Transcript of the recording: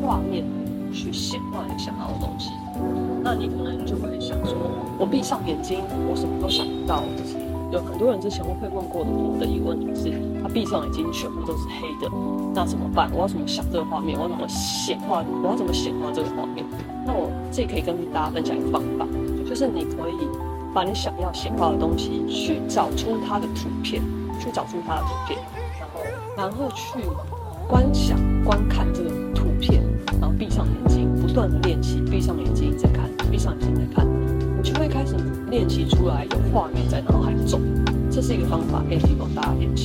画面去显化你想要的东西。那你可能就会想说，我闭上眼睛，我什么都想不到。有很多人之前会问过的我的疑问，就是他闭上眼睛全部都是黑的，那怎么办？我要怎么想这个画面？我要怎么显化？我要怎么显化这个画面？那我这里可以跟大家分享一个方法，就是你可以把你想要显化的东西去找出它的图片，去找出它的图片，然后然后去观想、不断的练习，闭上眼睛再看，闭上眼睛再看。你就会开始练习出来，有画面在脑海中，这是一个方法，可以提供大家练习。